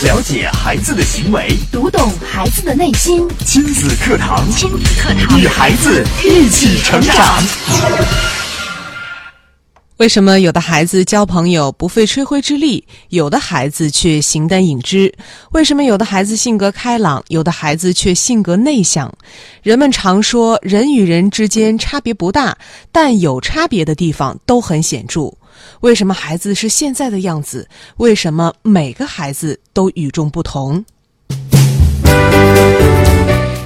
了解孩子的行为，读懂孩子的内心。亲子课堂，亲子课堂，与孩子一起成长。为什么有的孩子交朋友不费吹灰之力，有的孩子却形单影只？为什么有的孩子性格开朗，有的孩子却性格内向？人们常说人与人之间差别不大，但有差别的地方都很显著。为什么孩子是现在的样子？为什么每个孩子都与众不同？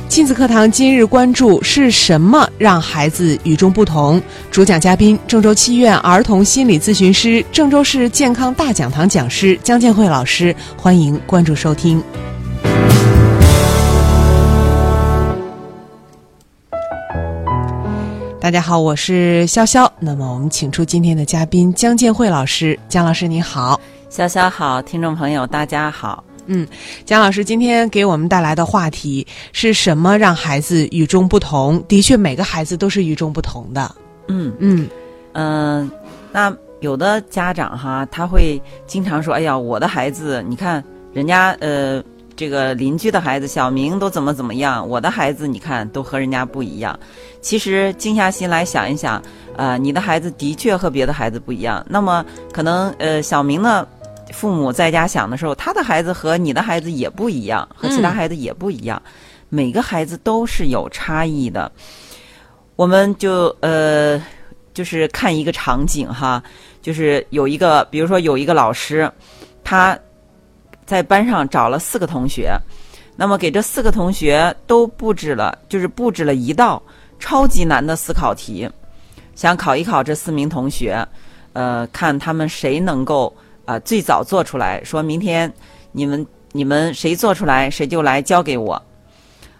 亲子课堂今日关注是什么让孩子与众不同？主讲嘉宾：郑州七院儿童心理咨询师、郑州市健康大讲堂讲师姜建慧老师。欢迎关注收听。大家好，我是潇潇。那么我们请出今天的嘉宾江建慧老师。江老师你好，潇潇好，听众朋友大家好。嗯，姜老师今天给我们带来的话题是什么让孩子与众不同？的确，每个孩子都是与众不同的。嗯嗯嗯、那有的家长哈，他会经常说：“哎呀，我的孩子，你看人家呃，这个邻居的孩子小明都怎么怎么样，我的孩子你看都和人家不一样。”其实静下心来想一想，呃，你的孩子的确和别的孩子不一样。那么可能呃，小明呢？父母在家想的时候，他的孩子和你的孩子也不一样，和其他孩子也不一样，每个孩子都是有差异的。我们就呃，就是看一个场景哈，就是有一个，比如说有一个老师，他在班上找了四个同学，那么给这四个同学都布置了，就是布置了一道超级难的思考题，想考一考这四名同学，呃，看他们谁能够。啊、最早做出来，说明天你们你们谁做出来，谁就来交给我。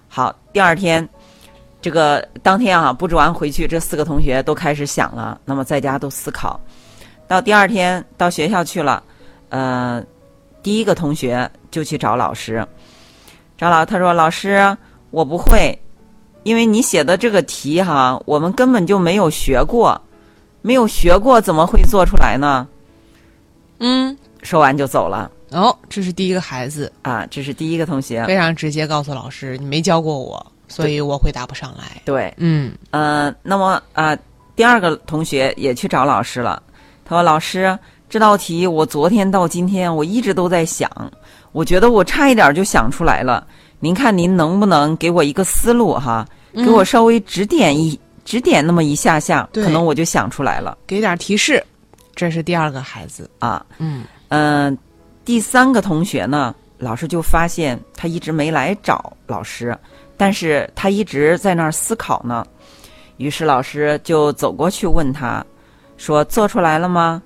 好，第二天，这个当天啊，布置完回去，这四个同学都开始想了，那么在家都思考。到第二天到学校去了，呃，第一个同学就去找老师，找老他说：“老师，我不会，因为你写的这个题哈，我们根本就没有学过，没有学过怎么会做出来呢？”嗯，说完就走了哦，这是第一个孩子，啊！这是第一个同学，非常直接告诉老师，你没教过我，所以我回答不上来。对，嗯呃，那么啊、第二个同学也去找老师了。他说：“老师，这道题我昨天到今天我一直都在想，我觉得我差一点就想出来了。您看您能不能给我一个思路哈，给我稍微指点一、指点那么一下下，可能我就想出来了给点提示。这是第二个孩子。啊。嗯嗯、第三个同学呢，老师就发现他一直没来找老师，但是他一直在那儿思考呢。于是老师就走过去问他，说：“做出来了吗？”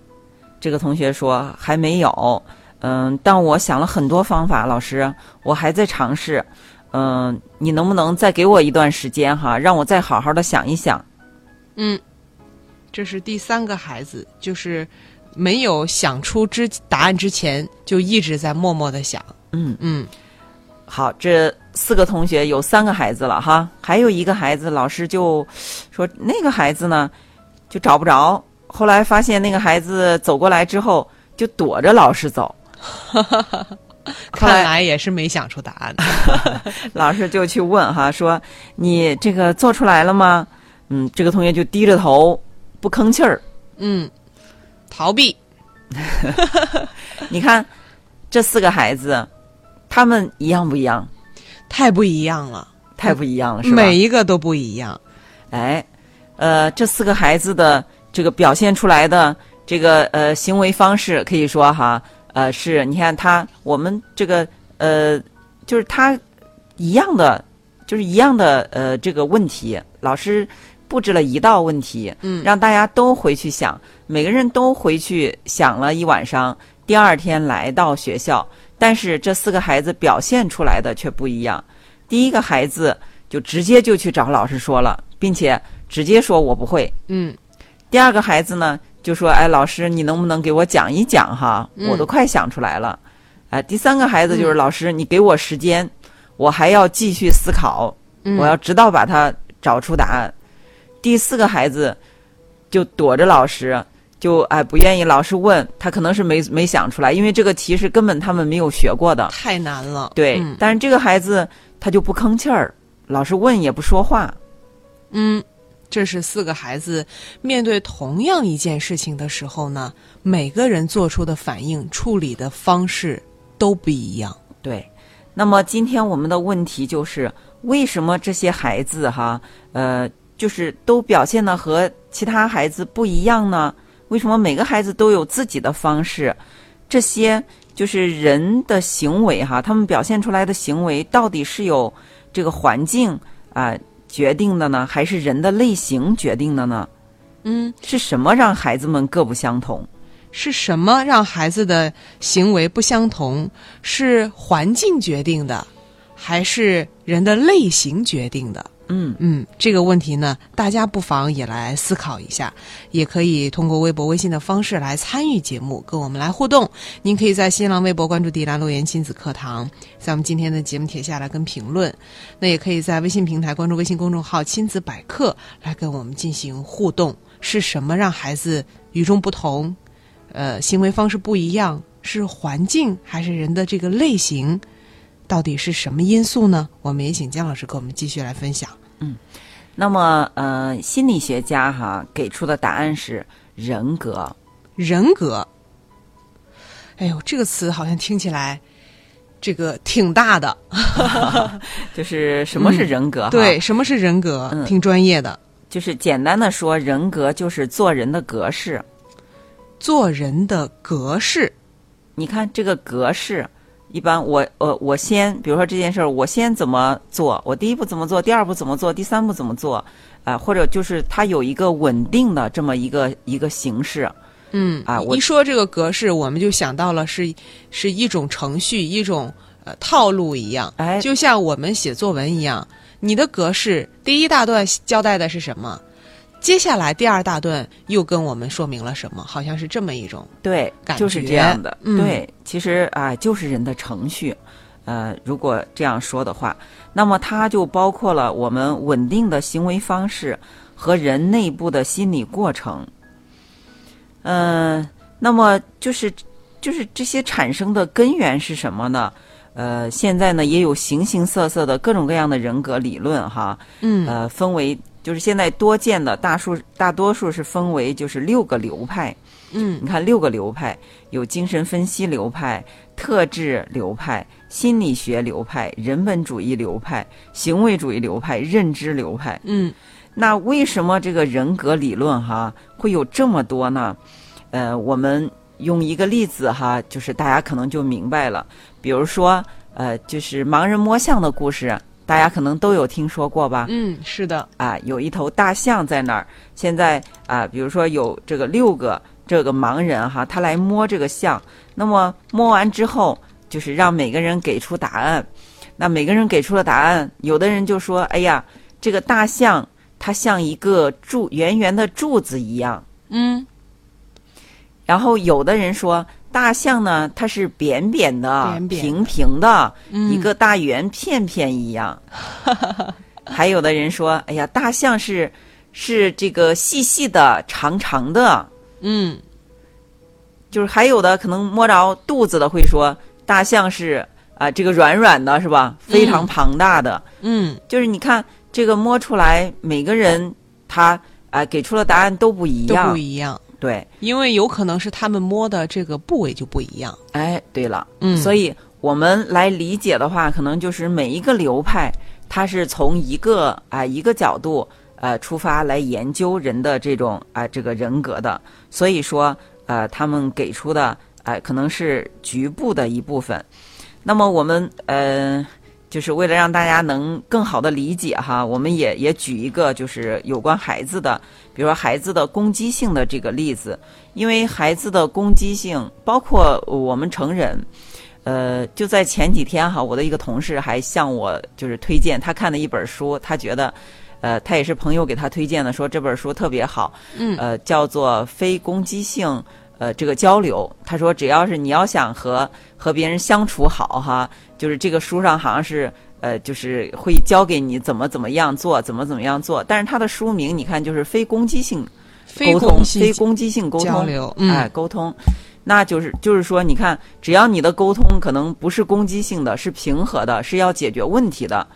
这个同学说：“还没有。”嗯，但我想了很多方法，老师，我还在尝试。嗯，你能不能再给我一段时间哈，让我再好好的想一想？嗯，这是第三个孩子，就是没有想出之答案之前，就一直在默默的想。嗯，嗯好，这四个同学有三个孩子了哈，还有一个孩子，老师就说那个孩子呢就找不着，后来发现那个孩子走过来之后就躲着老师走，看来也是没想出答案。老师就去问哈，说你这个做出来了吗？嗯，这个同学就低着头不吭气儿。嗯，逃避。你看这四个孩子，他们一样不一样？太不一样了，太不一样了，是吧？每一个都不一样。哎，呃，这四个孩子的这个表现出来的这个呃行为方式，可以说哈，呃，是你看他我们这个呃，就是他一样的，就是一样的呃这个问题，老师布置了一道问题，嗯让大家都回去想，每个人都回去想了一晚上，第二天来到学校，但是这四个孩子表现出来的却不一样。第一个孩子就直接就去找老师说了，并且直接说我不会。嗯第二个孩子呢，就说：“哎，老师，你能不能给我讲一讲哈？嗯我都快想出来了。哎，第三个孩子就是、老师，你给我时间，我还要继续思考，嗯，我要直到把它找出答案。第四个孩子就躲着老师，就哎不愿意老师问，他可能是没没想出来，因为这个题是根本他们没有学过的。太难了。对，嗯但是这个孩子他就不吭气儿，老师问也不说话。嗯，这是四个孩子面对同样一件事情的时候呢，每个人做出的反应、处理的方式都不一样。对，那么今天我们的问题就是，为什么这些孩子哈，呃，就是都表现的和其他孩子不一样呢？为什么每个孩子都有自己的方式？这些就是人的行为哈，他们表现出来的行为到底是有这个环境啊、决定的呢，还是人的类型决定的呢？嗯，是什么让孩子们各不相同？是什么让孩子的行为不相同？是环境决定的，还是人的类型决定的？嗯，嗯，这个问题呢，大家不妨也来思考一下，也可以通过微博、微信的方式来参与节目，跟我们来互动。您可以在新浪微博关注“迪兰诺言亲子课堂”，在我们今天的节目帖下来跟评论。那也可以在微信平台关注微信公众号“亲子百科”来跟我们进行互动。是什么让孩子与众不同？呃，行为方式不一样，是环境还是人的这个类型？到底是什么因素呢？我们也请姜老师给我们继续来分享。嗯那么呃，心理学家哈给出的答案是人格。人格。哎呦，这个词好像听起来这个挺大的。就是什么是人格哈？对，，什么是人格？嗯挺专业的。就是简单的说，人格就是做人的格式。做人的格式。你看这个格式，一般我呃我先，比如说这件事儿，我先怎么做，我第一步怎么做，第二步怎么做，第三步怎么做，啊、或者就是它有一个稳定的这么一个一个形式。嗯啊我一说这个格式，我们就想到了是是一种程序，一种呃套路一样。哎就像我们写作文一样，你的格式第一大段交代的是什么？接下来第二大段又跟我们说明了什么？好像是这么一种。对感，就是觉这样的。嗯对，其实啊、就是人的程序。呃，如果这样说的话，那么它就包括了我们稳定的行为方式和人内部的心理过程。嗯、那么就是就是这些产生的根源是什么呢？呃，现在呢也有形形色色的各种各样的人格理论哈，嗯呃，分为就是现在多见的大数大多数是分为就是六个流派。嗯你看六个流派，有精神分析流派、特质流派、心理学流派、人本主义流派、行为主义流派、认知流派。嗯那为什么这个人格理论哈会有这么多呢？呃，我们用一个例子哈，就是大家可能就明白了。比如说，呃，就是盲人摸象的故事，大家可能都有听说过吧？嗯，是的。啊，有一头大象在那儿。现在啊，比如说有这个六个这个盲人哈，他来摸这个象。那么摸完之后，就是让每个人给出答案。那每个人给出了答案，有的人就说：“哎呀，这个大象它像一个柱圆圆的柱子一样。嗯”然后有的人说，大象呢，它是扁扁的、扁扁平平的，嗯一个大圆片片一样。还有的人说，哎呀，大象是是这个细细的、长长的。嗯就是还有的可能摸着肚子的会说，大象是啊、这个软软的，是吧？非常庞大的。嗯就是你看这个摸出来，每个人他啊、给出的答案都不一都样。不一样，对，因为有可能是他们摸的这个部位就不一样。哎，对了，嗯所以我们来理解的话，可能就是每一个流派，它是从一个啊、一个角度呃出发来研究人的这种啊、这个人格的，所以说呃他们给出的呃可能是局部的一部分。那么我们呃就是为了让大家能更好的理解哈，我们也也举一个就是有关孩子的，比如说孩子的攻击性的这个例子，因为孩子的攻击性包括我们成人。呃，就在前几天哈，我的一个同事还向我就是推荐他看的一本书，他觉得，呃，他也是朋友给他推荐的，说这本书特别好，嗯呃，叫做非攻击性呃这个交流。他说，只要是你要想和和别人相处好哈，就是这个书上好像是呃，就是会教给你怎么怎么样做，怎么怎么样做。但是他的书名你看就是非攻击性沟通攻非攻击性沟通交流嗯哎，沟通，那就是就是说，你看，只要你的沟通可能不是攻击性的，是平和的，是要解决问题的，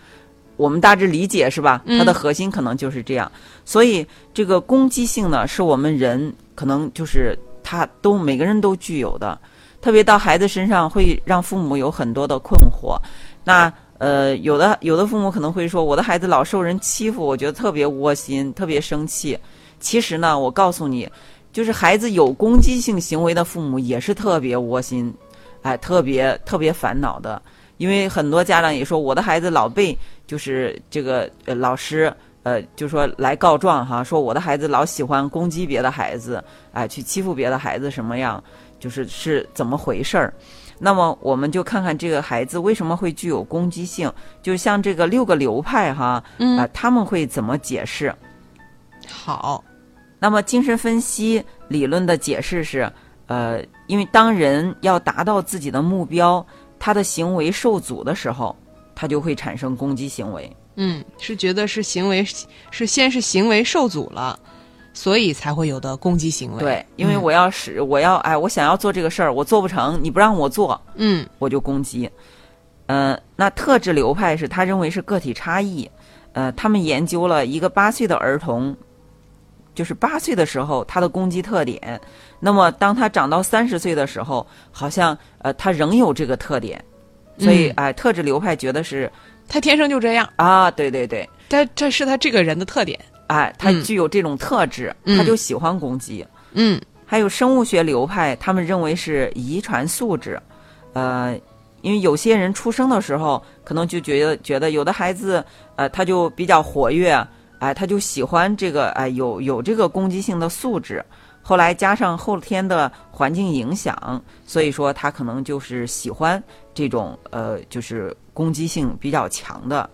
我们大致理解是吧？嗯它的核心可能就是这样。所以这个攻击性呢，是我们人可能就是他都每个人都具有的，特别到孩子身上会让父母有很多的困惑。那呃，有的有的父母可能会说，我的孩子老受人欺负，我觉得特别窝心，特别生气。其实呢，我告诉你，就是孩子有攻击性行为的父母也是特别窝心，哎，特别特别烦恼的。因为很多家长也说，我的孩子老被就是这个呃老师呃就说来告状哈，说我的孩子老喜欢攻击别的孩子，哎，去欺负别的孩子什么样，就是是怎么回事儿。那么我们就看看这个孩子为什么会具有攻击性，就像这个六个流派哈，嗯啊、他们会怎么解释？好，那么精神分析理论的解释是，呃，因为当人要达到自己的目标，他的行为受阻的时候，他就会产生攻击行为。嗯，是觉得是行为是先是行为受阻了，所以才会有的攻击行为。对，因为我要使我要哎，我想要做这个事儿，我做不成，你不让我做，嗯我就攻击。呃，那特质流派是他认为是个体差异。呃，他们研究了一个八岁的儿童，就是八岁的时候他的攻击特点。那么当他长到三十岁的时候，好像呃他仍有这个特点。所以嗯哎、特质流派觉得是他天生就这样，啊，对对对，他这是他这个人的特点。哎，他嗯具有这种特质，嗯他就喜欢攻击。嗯还有生物学流派，他们认为是遗传素质，呃，因为有些人出生的时候可能就觉得觉得有的孩子，呃，他就比较活跃，哎、他就喜欢这个，哎、有有这个攻击性的素质。后来加上后天的环境影响，所以说他可能就是喜欢这种呃，就是攻击性比较强的。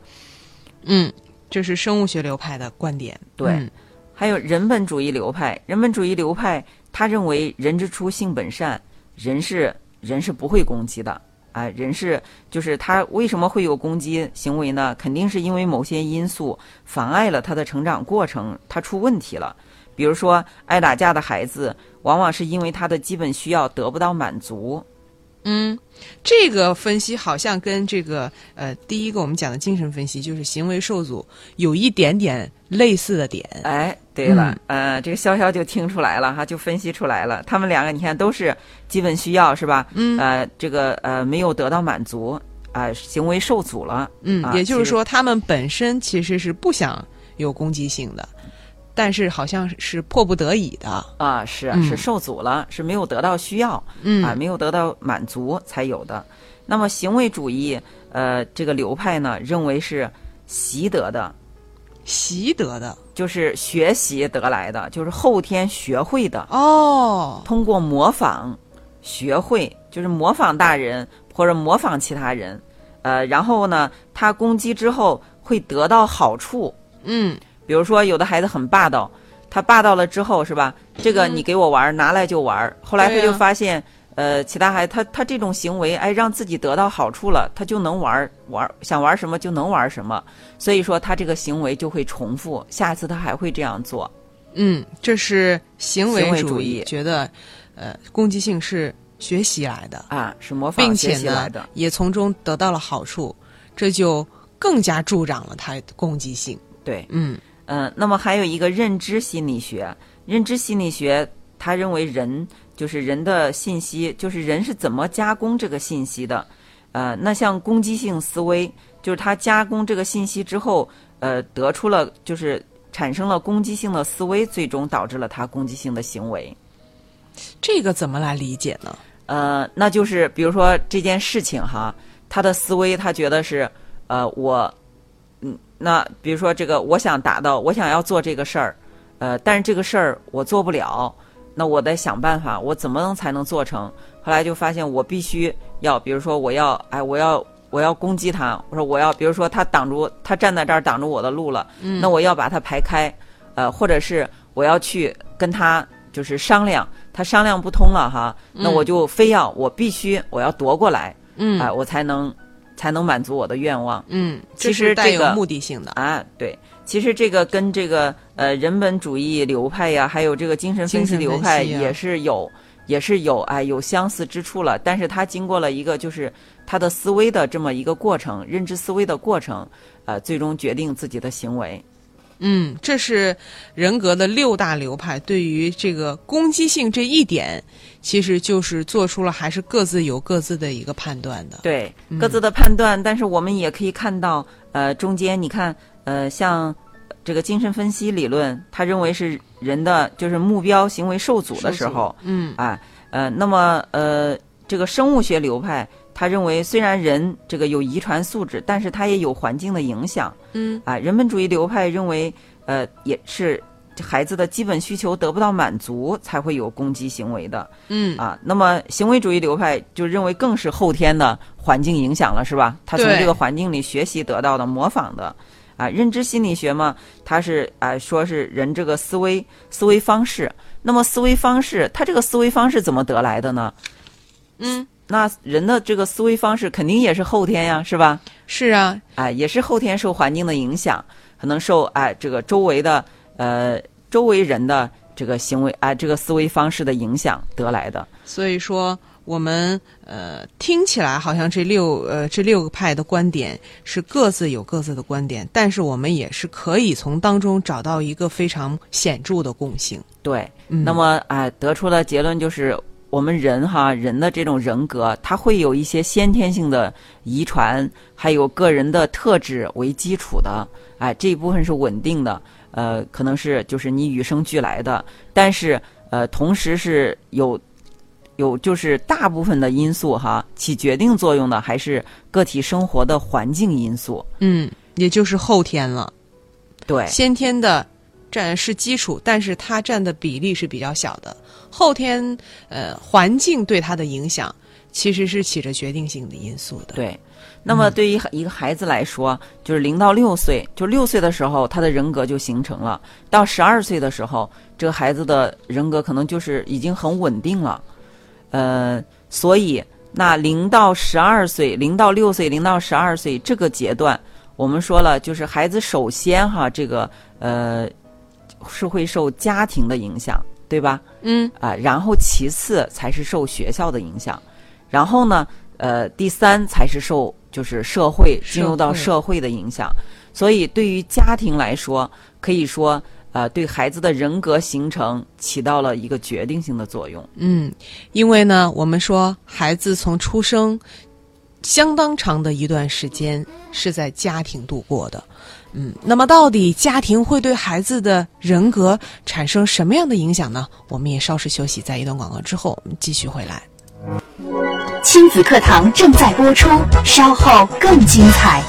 嗯，这是生物学流派的观点。对嗯还有人本主义流派，人本主义流派他认为人之初性本善，人是人是不会攻击的。啊，人是就是他为什么会有攻击行为呢？肯定是因为某些因素妨碍了他的成长过程，他出问题了。比如说，爱打架的孩子，往往是因为他的基本需要得不到满足。嗯，这个分析好像跟这个呃第一个我们讲的精神分析，就是行为受阻，有一点点类似的点。哎，对了，呃，这个潇潇就听出来了哈，就分析出来了。他们两个你看都是基本需要是吧？嗯呃，这个呃没有得到满足，啊、行为受阻了。嗯，啊也就是说，他们本身其实是不想有攻击性的，但是好像是迫不得已的。啊，是嗯。是受阻了，是没有得到需要，嗯。啊，没有得到满足才有的。那么行为主义，呃，这个流派呢，认为是习得的，习得的。就是学习得来的，就是后天学会的，哦，通过模仿学会，就是模仿大人或者模仿其他人，呃，然后呢，他攻击之后会得到好处，嗯比如说，有的孩子很霸道，他霸道了之后是吧？这个你给我玩儿，拿来就玩儿。后来他就发现，呃，其他孩子他他这种行为，哎，让自己得到好处了，他就能玩儿玩儿，想玩什么就能玩什么。所以说，他这个行为就会重复，下次他还会这样做。嗯，这是行为主主义觉得，呃，攻击性是学习来的，啊，是模仿学习来的。也从中得到了好处，这就更加助长了他的攻击性。对，嗯嗯，那么还有一个认知心理学，认知心理学他认为人就是人的信息，就是人是怎么加工这个信息的。呃，那像攻击性思维，就是他加工这个信息之后，呃，得出了就是产生了攻击性的思维，最终导致了他攻击性的行为。这个怎么来理解呢？呃，那就是比如说这件事情哈，他的思维他觉得是，呃，我，嗯，那比如说这个，我想达到，我想要做这个事儿，呃，但是这个事儿我做不了，那我得想办法，我怎么能才能做成？后来就发现我必须要，比如说我要，哎，我要我要攻击他，我说我要，比如说他挡住，他站在这儿挡住我的路了，嗯那我要把他排开，呃，或者是我要去跟他就是商量，他商量不通了哈，那我就非要我必须我要夺过来，嗯哎、我才能才能满足我的愿望。嗯，其实这个目的性的。啊，对，其实这个跟这个呃人本主义流派呀，还有这个精神分析流派也是有，也是有哎有相似之处了。但是它经过了一个就是他的思维的这么一个过程，认知思维的过程，呃，最终决定自己的行为。嗯，这是人格的六大流派对于这个攻击性这一点，其实就是做出了还是各自有各自的一个判断的。对各自的判断，但是我们也可以看到，呃，中间你看，呃，像这个精神分析理论，他认为是人的就是目标行为受阻的时候，嗯啊，呃，那么呃，这个生物学流派，他认为虽然人这个有遗传素质，但是他也有环境的影响。嗯啊，人本主义流派认为，呃，也是孩子的基本需求得不到满足，才会有攻击行为的。嗯啊，那么行为主义流派就认为更是后天的环境影响了，是吧？他从这个环境里学习得到的、模仿的。啊，认知心理学嘛，它是啊、说是人这个思维思维方式。那么思维方式，他这个思维方式怎么得来的呢？嗯，那人的这个思维方式肯定也是后天呀，是吧？是啊，哎，也是后天受环境的影响，可能受哎这个周围的呃周围人的这个行为啊、这个思维方式的影响得来的。所以说我们呃听起来好像这六呃这六个派的观点是各自有各自的观点，但是我们也是可以从当中找到一个非常显著的共性。对，嗯那么啊、得出的结论就是，我们人哈人的这种人格，它会有一些先天性的遗传，还有个人的特质为基础的，哎、这一部分是稳定的，呃，可能是就是你与生俱来的，但是呃，同时是有。有就是大部分的因素哈，起决定作用的还是个体生活的环境因素。嗯，也就是后天了。对，先天的占是基础，但是它占的比例是比较小的。后天呃环境对他的影响其实是起着决定性的因素的。，对，那么对于一个孩子来说，就是零到六岁，就六岁的时候，他的人格就形成了；到十二岁的时候，这个孩子的人格可能就是已经很稳定了。呃，所以那零到十二岁、零到六岁、零到十二岁这个阶段，我们说了，就是孩子首先哈，这个呃是会受家庭的影响，对吧？嗯啊，然后其次才是受学校的影响，然后呢，呃，第三才是受就是社会进入到社会社会的影响。所以对于家庭来说，可以说呃，对孩子的人格形成起到了一个决定性的作用。嗯，因为呢，我们说孩子从出生相当长的一段时间是在家庭度过的。嗯，那么到底家庭会对孩子的人格产生什么样的影响呢？我们也稍事休息，在一段广告之后，我们继续回来。亲子课堂正在播出，稍后更精彩。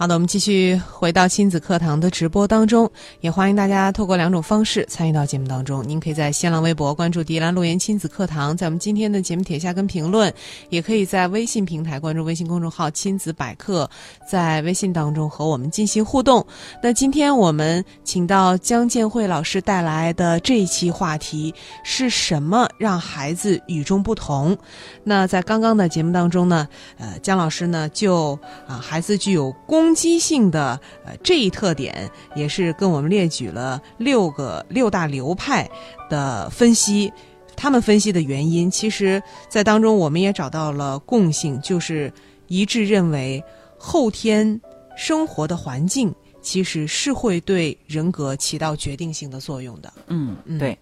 好的，我们继续回到亲子课堂的直播当中，也欢迎大家透过两种方式参与到节目当中。您可以在新浪微博关注“迪兰路言亲子课堂”，在我们今天的节目帖下跟评论；也可以在微信平台关注微信公众号“亲子百科”，在微信当中和我们进行互动。那今天我们请到江建慧老师带来的这一期话题是什么让孩子与众不同？那在刚刚的节目当中呢，呃，江老师呢就啊，孩子具有公攻击性的呃这一特点，也是跟我们列举了六个六大流派的分析。他们分析的原因，其实在当中我们也找到了共性，就是一致认为后天生活的环境其实是会对人格起到决定性的作用的。嗯嗯，对。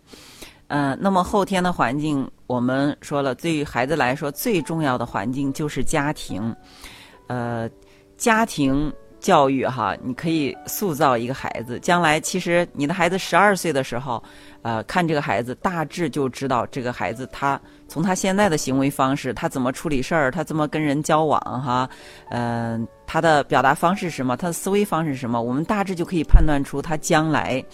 呃，那么后天的环境，我们说了，对于孩子来说，最重要的环境就是家庭。呃，家庭教育哈，你可以塑造一个孩子。将来其实你的孩子十二岁的时候，呃，看这个孩子大致就知道这个孩子他从他现在的行为方式，他怎么处理事儿，他怎么跟人交往哈，嗯、他的表达方式是什么，他的思维方式是什么，我们大致就可以判断出他将来。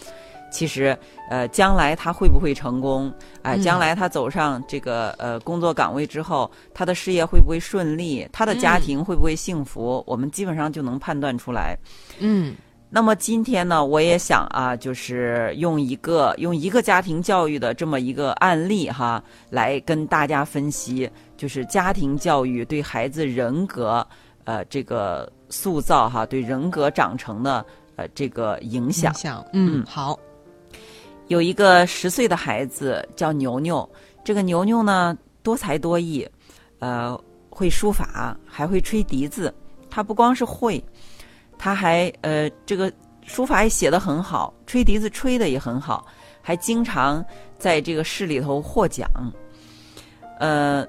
其实，呃，将来他会不会成功？哎、嗯将来他走上这个呃工作岗位之后，他的事业会不会顺利？他的家嗯庭会不会幸福？我们基本上就能判断出来。嗯那么今天呢，我也想啊，就是用一个用一个家庭教育的这么一个案例哈，来跟大家分析，就是家庭教育对孩子人格呃这个塑造哈，对人格长成的呃这个影响。影响，嗯，嗯好，有一个十岁的孩子叫牛牛，这个牛牛呢多才多艺，呃，会书法，还会吹笛子。他不光是会，他还呃这个书法也写得很好，吹笛子吹得也很好，还经常在这个市里头获奖。呃，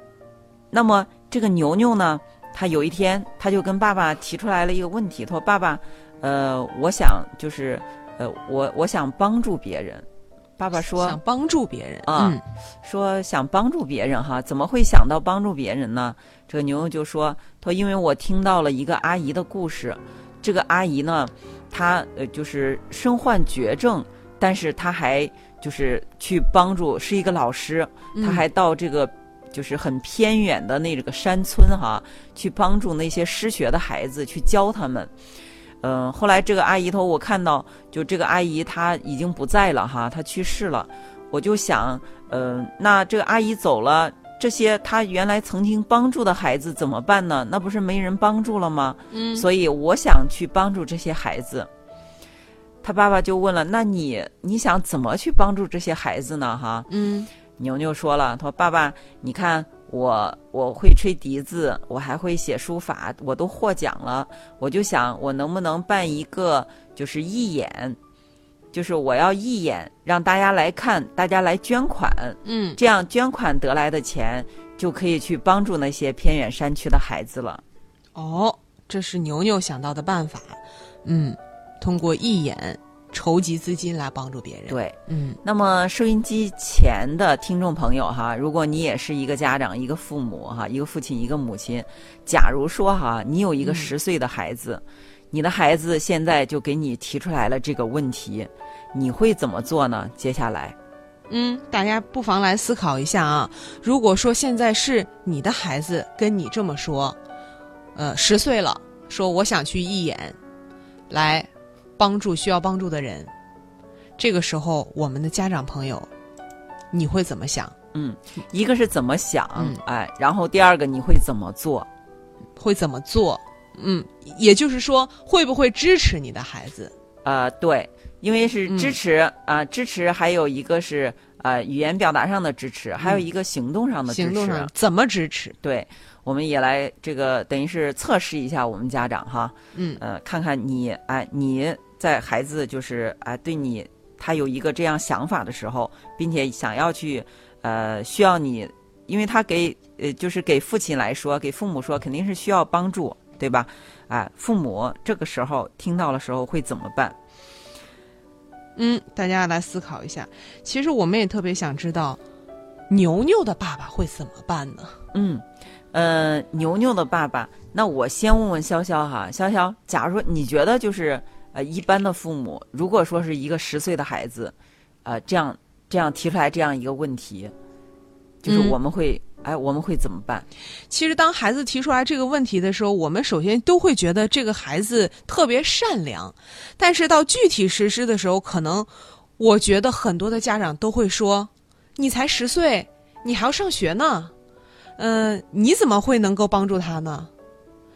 那么这个牛牛呢，他有一天他就跟爸爸提出来了一个问题，他说：“爸爸，呃，我想就是呃，我我想帮助别人。”爸爸说：“想帮助别人啊嗯说想帮助别人哈，怎么会想到帮助别人呢？这个牛牛就说：“他说因为我听到了一个阿姨的故事，这个阿姨呢，她呃就是身患绝症，但是她还就是去帮助，是一个老师，她还到这个就是很偏远的那个山村哈，去帮助那些失学的孩子，去教他们。”嗯，后来这个阿姨头，我看到就这个阿姨她已经不在了哈，她去世了。我就想，嗯、那这个阿姨走了，这些她原来曾经帮助的孩子怎么办呢？那不是没人帮助了吗？嗯所以我想去帮助这些孩子。他爸爸就问了：“那你你想怎么去帮助这些孩子呢？”哈，嗯牛牛说了：“他说爸爸，你看我我会吹笛子，我还会写书法，我都获奖了。我就想我能不能办一个就是义演，就是我要义演，让大家来看，大家来捐款，嗯，这样捐款得来的钱就可以去帮助那些偏远山区的孩子了。哦，这是牛牛想到的办法，嗯，通过义演筹集资金来帮助别人，，对，嗯那么收音机前的听众朋友哈，如果你也是一个家长、一个父母哈，一个父亲、一个母亲，假如说哈，你有一个嗯十岁的孩子，你的孩子现在就给你提出来了这个问题，你会怎么做呢？接下来，嗯，大家不妨来思考一下啊。如果说现在是你的孩子跟你这么说，呃，十岁了，说我想去义演，来帮助需要帮助的人，这个时候我们的家长朋友，你会怎么想？嗯，一个是怎么想，嗯哎，然后第二个你会怎么做？会怎么做？嗯，也就是说，会不会支持你的孩子？呃，对，因为是支持啊、支持还有一个是呃语言表达上的支持，还有一个行动上的支持。行动上怎么支持？对，我们也来这个等于是测试一下我们家长哈，嗯呃，看看你哎你在孩子就是啊对你他有一个这样想法的时候，并且想要去呃需要你，因为他给呃就是给父亲来说，给父母说肯定是需要帮助，对吧？哎，父母这个时候听到的时候会怎么办？嗯，大家来思考一下。其实我们也特别想知道，牛牛的爸爸会怎么办呢？嗯，呃，牛牛的爸爸，那我先问问潇潇哈，潇潇，假如说你觉得就是呃一般的父母，如果说是一个十岁的孩子，呃，这样这样提出来这样一个问题，就是嗯我们会、哎我们会怎么办？其实，当孩子提出来这个问题的时候，我们首先都会觉得这个孩子特别善良，但是到具体实施的时候，可能我觉得很多的家长都会说：“你才十岁，你还要上学呢，嗯、你怎么会能够帮助他呢？”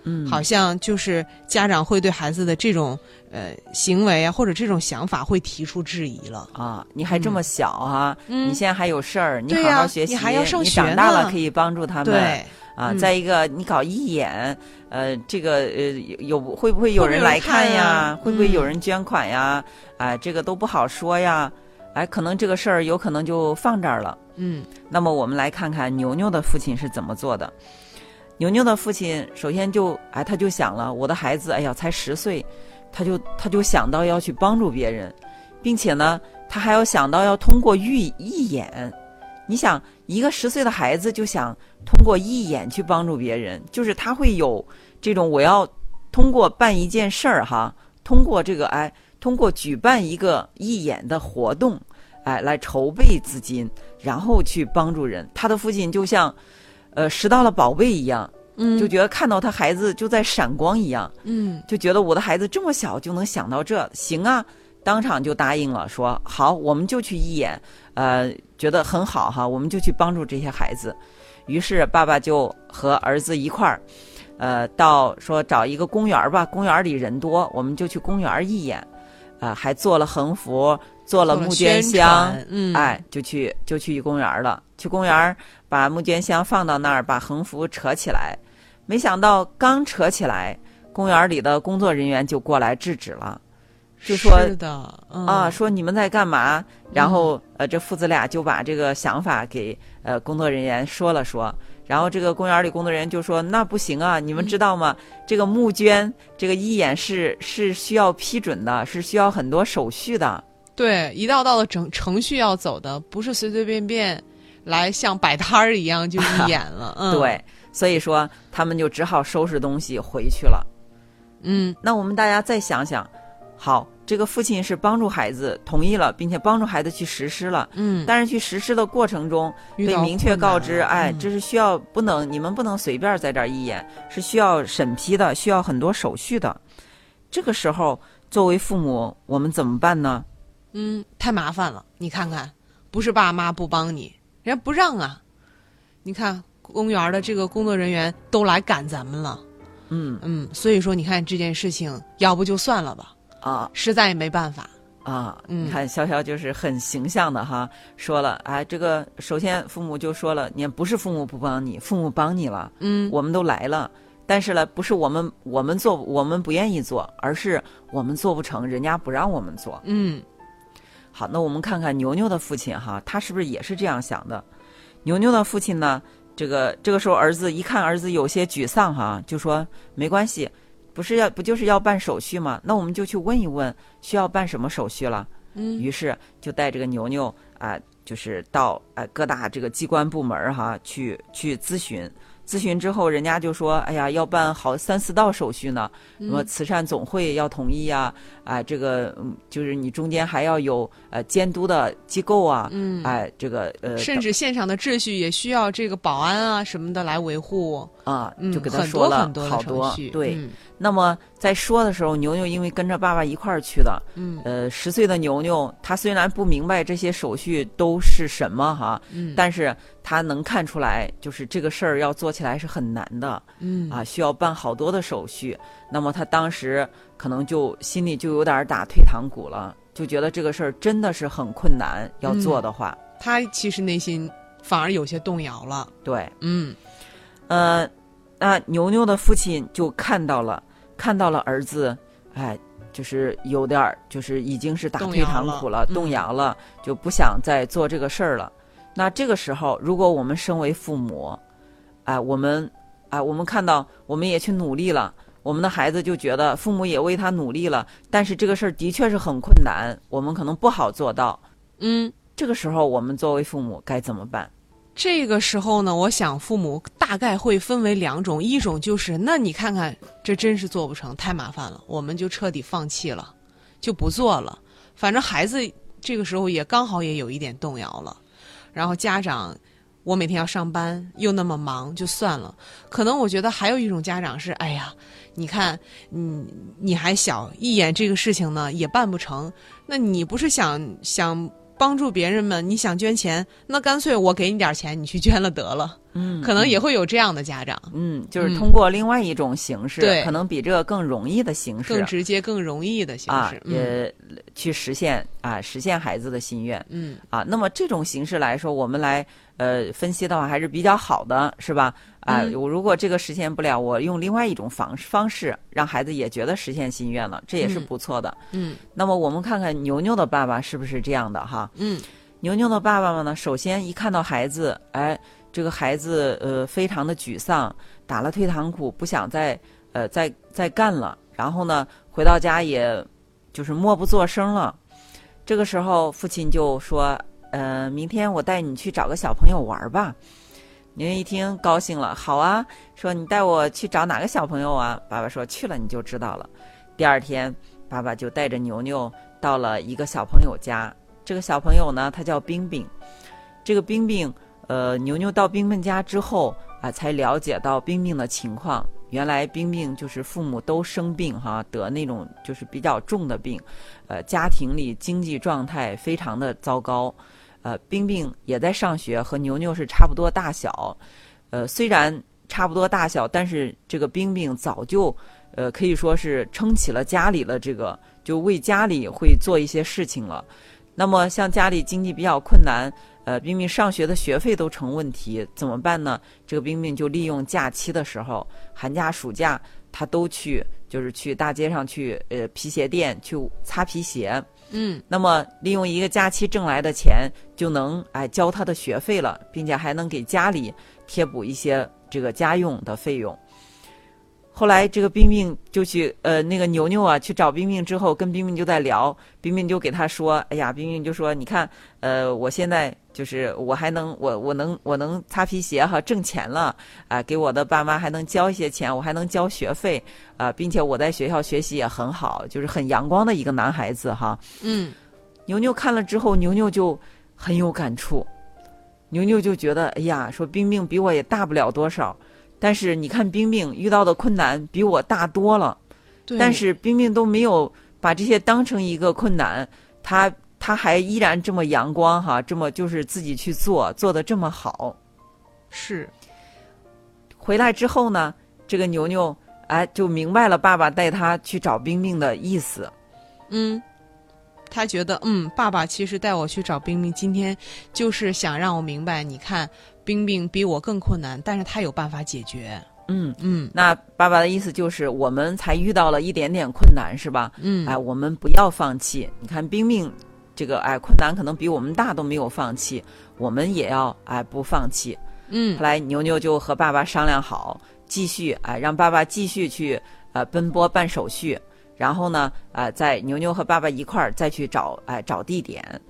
嗯，好像就是家长会对孩子的这种呃行为啊，或者这种想法会提出质疑了。啊，你还这么小啊，嗯你现在还有事儿，你好好学习，你还要上学长大了可以帮助他们。对，啊，嗯再一个，你搞义演，呃，这个呃，有有会不会有人人来看看呀会不会有嗯人捐款呀？啊，这个都不好说呀。哎，可能这个事儿有可能就放这儿了。嗯那么我们来看看牛牛的父亲是怎么做的。牛牛的父亲首先就哎，他就想了，我的孩子，哎呀，才十岁，他就他就想到要去帮助别人，并且呢，他还要想到要通过义义演。你想，一个十岁的孩子就想通过义演去帮助别人，就是他会有这种我要通过办一件事儿哈，通过这个哎，通过举办一个义演的活动，哎，来筹备资金，然后去帮助人。他的父亲就像，呃，拾到了宝贝一样，嗯就觉得看到他孩子就在闪光一样，嗯就觉得我的孩子这么小就能想到这，行啊，当场就答应了，说好，我们就去义演，呃，觉得很好哈，我们就去帮助这些孩子。于是爸爸就和儿子一块儿，呃，到说找一个公园吧，公园里人多，我们就去公园儿义演，啊、还做了横幅，做了募捐箱，嗯哎，就去就去公园了。去公园把募捐箱放到那儿，把横幅扯起来，没想到刚扯起来，公园里的工作人员就过来制止了，就说是的，嗯、啊，说你们在干嘛？然后呃，这父子俩就把这个想法给呃工作人员说了说，然后这个公园里工作人员就说那不行啊，你们知道吗？这个募捐这个义演是是需要批准的，是需要很多手续的。对一道道的程程序要走的，不是随随便便来像摆摊儿一样就义演了。嗯，对，所以说他们就只好收拾东西回去了。嗯那我们大家再想想，好，这个父亲是帮助孩子同意了，并且帮助孩子去实施了。嗯，但是去实施的过程中，被明确告知，哎，嗯这是需要不能，你们不能随便在这儿一演，是需要审批的，需要很多手续的。这个时候，作为父母，我们怎么办呢？嗯，太麻烦了。你看看，不是爸妈不帮你，人家不让啊。你看公园的这个工作人员都来赶咱们了。嗯嗯，所以说你看这件事情，要不就算了吧，啊实在也没办法。啊，嗯你看潇潇就是很形象的哈，说了，哎，这个首先父母就说了，你不是父母不帮你，父母帮你了，嗯我们都来了。但是呢，不是我们我们做我们不愿意做，而是我们做不成，人家不让我们做。嗯好，那我们看看牛牛的父亲哈，他是不是也是这样想的？牛牛的父亲呢，这个这个时候儿子一看儿子有些沮丧哈，就说没关系，不是要不就是要办手续吗？那我们就去问一问需要办什么手续了。嗯于是就带这个牛牛啊、就是到呃各大这个机关部门儿哈去去咨询。咨询之后，人家就说：“哎呀，要办好三四道手续呢，什么慈善总会要同意呀、啊，这个嗯，就是你中间还要有呃监督的机构啊，嗯，哎，这个呃，甚至现场的秩序也需要这个保安啊什么的来维护。啊，嗯，就给他很说了多很多的好多。对。嗯那么在说的时候，牛牛因为跟着爸爸一块儿去的，嗯。呃，十岁的牛牛，他虽然不明白这些手续都是什么哈，嗯。但是他能看出来，就是这个事儿要做起来是很难的嗯。啊，需要办好多的手续。那么他当时可能就心里就有点打退堂鼓了，就觉得这个事儿真的是很困难，要做的话，他其实内心反而有些动摇了。对，嗯。呃，那牛牛的父亲就看到了，看到了儿子，哎，就是有点儿，就是已经是打退堂鼓了，嗯动摇了，就不想再做这个事儿了。那这个时候，如果我们身为父母，哎，我们，哎，我们看到我们也去努力了，我们的孩子就觉得父母也为他努力了，但是这个事儿的确是很困难，我们可能不好做到。嗯，这个时候，我们作为父母该怎么办？这个时候呢，我想父母大概会分为两种，一种就是那你看看，这真是做不成，太麻烦了，我们就彻底放弃了，就不做了。反正孩子这个时候也刚好也有一点动摇了，然后家长。我每天要上班，又那么忙，就算了。可能我觉得还有一种家长是，哎呀，你看，你，你还小，一眼这个事情呢也办不成。那你不是想想帮助别人们，你想捐钱，那干脆我给你点钱，你去捐了得了。嗯可能也会有这样的家长，嗯，就是嗯通过另外一种形式，对可能比这个更容易的形式更直接、更容易的形啊式。，嗯也去实现啊，实现孩子的心愿嗯啊。那么这种形式来说，我们来呃分析的话，还是比较好的，是吧？啊，嗯我如果这个实现不了，我用另外一种方方式，让孩子也觉得实现心愿了，这也是嗯不错的。嗯那么我们看看牛牛的爸爸是不是这样的哈？嗯牛牛的爸爸呢，首先一看到孩子，哎，这个孩子呃非常的沮丧，打了退堂鼓，不想再呃再再干了。然后呢，回到家也就是默不作声了。这个时候，父亲就说：“呃，明天我带你去找个小朋友玩吧。”牛牛一听高兴了，好啊，说你带我去找哪个小朋友啊？爸爸说去了你就知道了。第二天，爸爸就带着牛牛到了一个小朋友家。这个小朋友呢，他叫冰冰。这个冰冰，呃，牛牛到冰冰家之后，啊，才了解到冰冰的情况。原来冰冰就是父母都生病哈，得那种就是比较重的病，呃，家庭里经济状态非常的糟糕。呃，冰冰也在上学，和牛牛是差不多大小。呃，虽然差不多大小，但是这个冰冰早就呃可以说是撑起了家里的这个，就为家里会做一些事情了。那么像家里经济比较困难。呃，冰冰上学的学费都成问题，怎么办呢？这个冰冰就利用假期的时候，寒假、暑假，他都去，就是去大街上去，呃，皮鞋店去擦皮鞋。嗯，那么利用一个假期挣来的钱，就能哎交他的学费了，并且还能给家里贴补一些这个家用的费用。后来，这个冰冰就去，呃，那个牛牛啊，去找冰冰之后，跟冰冰就在聊，冰冰就给他说：“哎呀，冰冰就说，你看，呃，我现在就是我还能，我我能我能擦皮鞋哈，挣钱了啊，给我的爸妈还能交一些钱，我还能交学费啊，并且我在学校学习也很好，就是很阳光的一个男孩子哈。”嗯，牛牛看了之后，牛牛就很有感触，牛牛就觉得，哎呀，说冰冰比我也大不了多少。但是你看，冰冰遇到的困难比我大多了，但是冰冰都没有把这些当成一个困难，他他还依然这么阳光哈，这么就是自己去做，做的这么好。是，回来之后呢，这个牛牛哎就明白了爸爸带他去找冰冰的意思。嗯，他觉得嗯，爸爸其实带我去找冰冰，今天就是想让我明白，你看。冰冰比我更困难，但是他有办法解决。嗯嗯，那爸爸的意思就是，我们才遇到了一点点困难，是吧？嗯，哎，我们不要放弃。你看冰冰，这个哎困难可能比我们大都没有放弃，我们也要哎不放弃。嗯，后来牛牛就和爸爸商量好，继续哎让爸爸继续去呃奔波办手续，然后呢呃在牛牛和爸爸一块儿再去找哎找地点。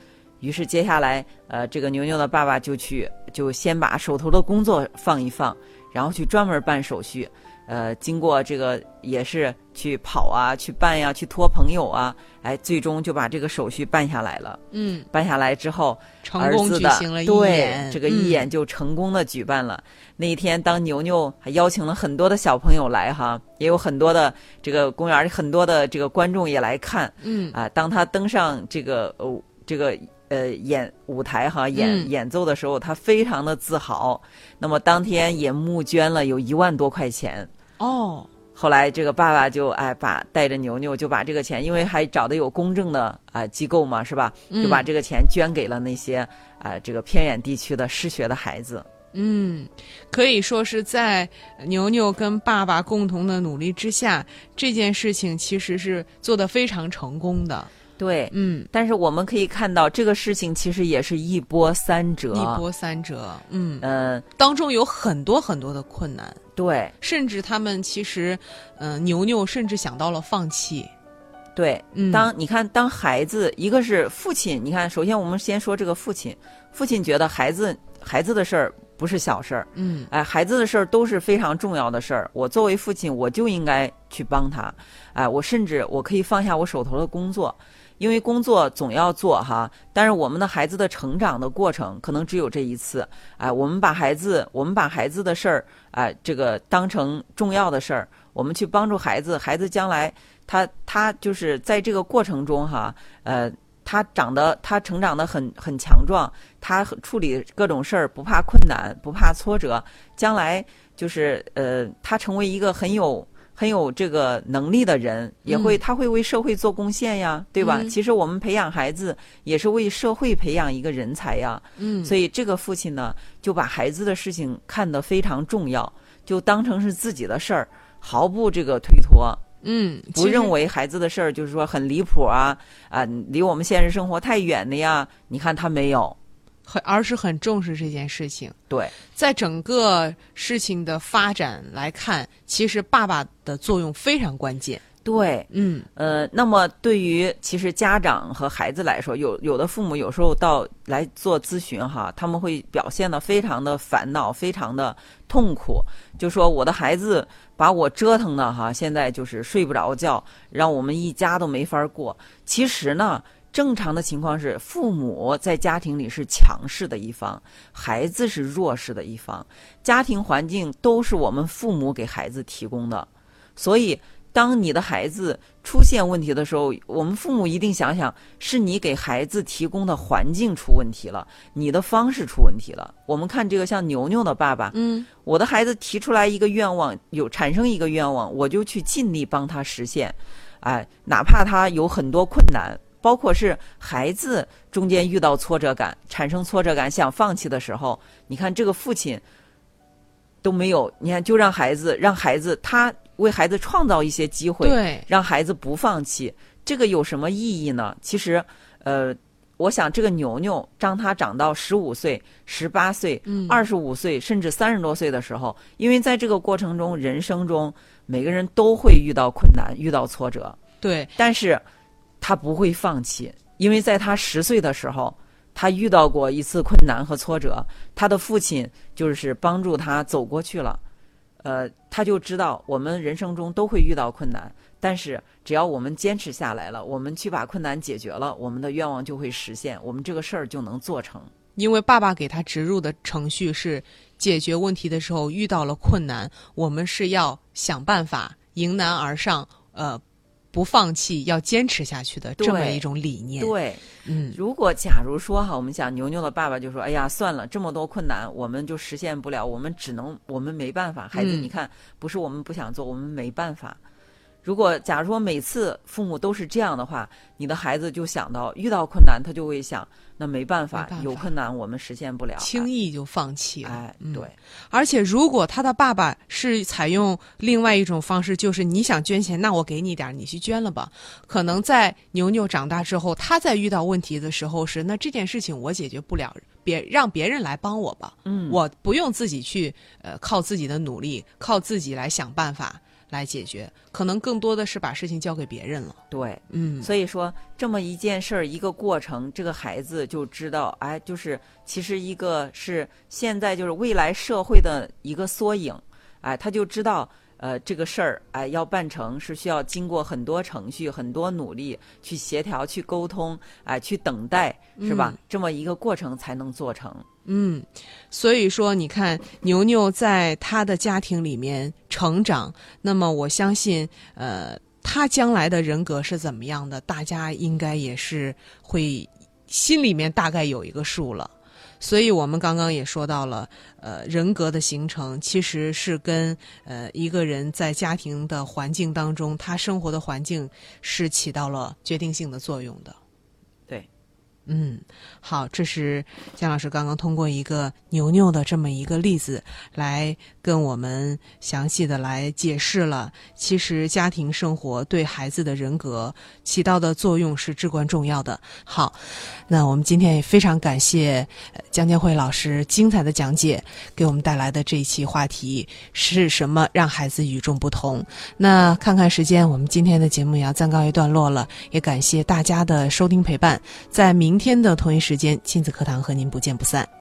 于是接下来，呃，这个牛牛的爸爸就去，就先把手头的工作放一放，然后去专门办手续。呃，经过这个也是去跑啊，去办呀，去托朋友啊，哎，最终就把这个手续办下来了。嗯，办下来之后，成功举行了义演，这个一演就成功的举办了。那一天，当牛牛还邀请了很多的小朋友来哈，也有很多的这个公园很多的这个观众也来看。嗯，啊，当他登上这个哦这个。呃，演舞台哈，演演奏的时候，他非常的自豪。那么当天也募捐了有一万多块钱哦。后来这个爸爸就哎，把带着牛牛就把这个钱，因为还找的有公正的啊机构嘛，是吧？就把这个钱捐给了那些啊这个偏远地区的失学的孩子。嗯，可以说是在牛牛跟爸爸共同的努力之下，这件事情其实是做的非常成功的。对，嗯，但是我们可以看到，这个事情其实也是一波三折，一波三折，嗯。嗯，当中有很多很多的困难，对，甚至他们其实，嗯，牛牛甚至想到了放弃，对，嗯，当你看，当孩子，一个是父亲，你看，首先我们先说这个父亲，父亲觉得孩子孩子的事儿不是小事儿，嗯，哎，孩子的事儿都是非常重要的事儿，我作为父亲，我就应该去帮他，哎，我甚至我可以放下我手头的工作。因为工作总要做哈，但是我们的孩子的成长的过程可能只有这一次，哎，我们把孩子，我们把孩子的事儿，哎，这个当成重要的事儿，我们去帮助孩子，孩子将来他他就是在这个过程中哈，呃，他长得他成长的很很强壮，他处理各种事儿不怕困难，不怕挫折，将来就是呃，他成为一个很有。很有这个能力的人，也会他会为社会做贡献呀，对吧？其实我们培养孩子也是为社会培养一个人才呀。嗯，所以这个父亲呢，就把孩子的事情看得非常重要，就当成是自己的事儿，毫不这个推脱。嗯，不认为孩子的事儿就是说很离谱啊啊，离我们现实生活太远的呀。你看他没有。很，而是很重视这件事情。对，在整个事情的发展来看，其实爸爸的作用非常关键。对，嗯，呃，那么对于其实家长和孩子来说，有有的父母有时候到来做咨询哈，他们会表现的非常的烦恼，非常的痛苦，就说我的孩子把我折腾的哈，现在就是睡不着觉，让我们一家都没法过。其实呢。正常的情况是，父母在家庭里是强势的一方，孩子是弱势的一方。家庭环境都是我们父母给孩子提供的，所以当你的孩子出现问题的时候，我们父母一定想想，是你给孩子提供的环境出问题了，你的方式出问题了。我们看这个像牛牛的爸爸，嗯，我的孩子提出来一个愿望，有产生一个愿望，我就去尽力帮他实现，哎，哪怕他有很多困难。包括是孩子中间遇到挫折感，产生挫折感想放弃的时候，你看这个父亲都没有，你看就让孩子让孩子他为孩子创造一些机会，对，让孩子不放弃，这个有什么意义呢？其实，呃，我想这个牛牛当他长到十五岁、十八岁、二十五岁，甚至三十多岁的时候，因为在这个过程中，人生中每个人都会遇到困难、遇到挫折，对，但是。他不会放弃，因为在他十岁的时候，他遇到过一次困难和挫折，他的父亲就是帮助他走过去了。呃，他就知道我们人生中都会遇到困难，但是只要我们坚持下来了，我们去把困难解决了，我们的愿望就会实现，我们这个事儿就能做成。因为爸爸给他植入的程序是解决问题的时候遇到了困难，我们是要想办法迎难而上。呃。不放弃，要坚持下去的这么一种理念。对，嗯，如果假如说哈，我们想牛牛的爸爸就说：“哎呀，算了，这么多困难，我们就实现不了，我们只能，我们没办法。”孩子，你看，不是我们不想做，我们没办法。如果假如说每次父母都是这样的话，你的孩子就想到遇到困难，他就会想。那没办法，有困难我们实现不了，轻易就放弃了。哎，对。而且，如果他的爸爸是采用另外一种方式，就是你想捐钱，那我给你点，你去捐了吧。可能在牛牛长大之后，他在遇到问题的时候是，那这件事情我解决不了，别让别人来帮我吧。嗯，我不用自己去，呃，靠自己的努力，靠自己来想办法。来解决，可能更多的是把事情交给别人了。对，嗯，所以说这么一件事儿，一个过程，这个孩子就知道，哎，就是其实一个是现在就是未来社会的一个缩影，哎，他就知道。呃，这个事儿哎，要办成是需要经过很多程序、很多努力去协调、去沟通，哎，去等待，是吧？这么一个过程才能做成。嗯，所以说，你看牛牛在他的家庭里面成长，那么我相信，呃，他将来的人格是怎么样的，大家应该也是会心里面大概有一个数了。所以我们刚刚也说到了，呃，人格的形成其实是跟呃一个人在家庭的环境当中，他生活的环境是起到了决定性的作用的。嗯，好，这是姜老师刚刚通过一个牛牛的这么一个例子，来跟我们详细的来解释了，其实家庭生活对孩子的人格起到的作用是至关重要的。好，那我们今天也非常感谢姜建慧老师精彩的讲解，给我们带来的这一期话题是什么让孩子与众不同？那看看时间，我们今天的节目也要暂告一段落了，也感谢大家的收听陪伴，在。明天的同一时间，亲子课堂和您不见不散。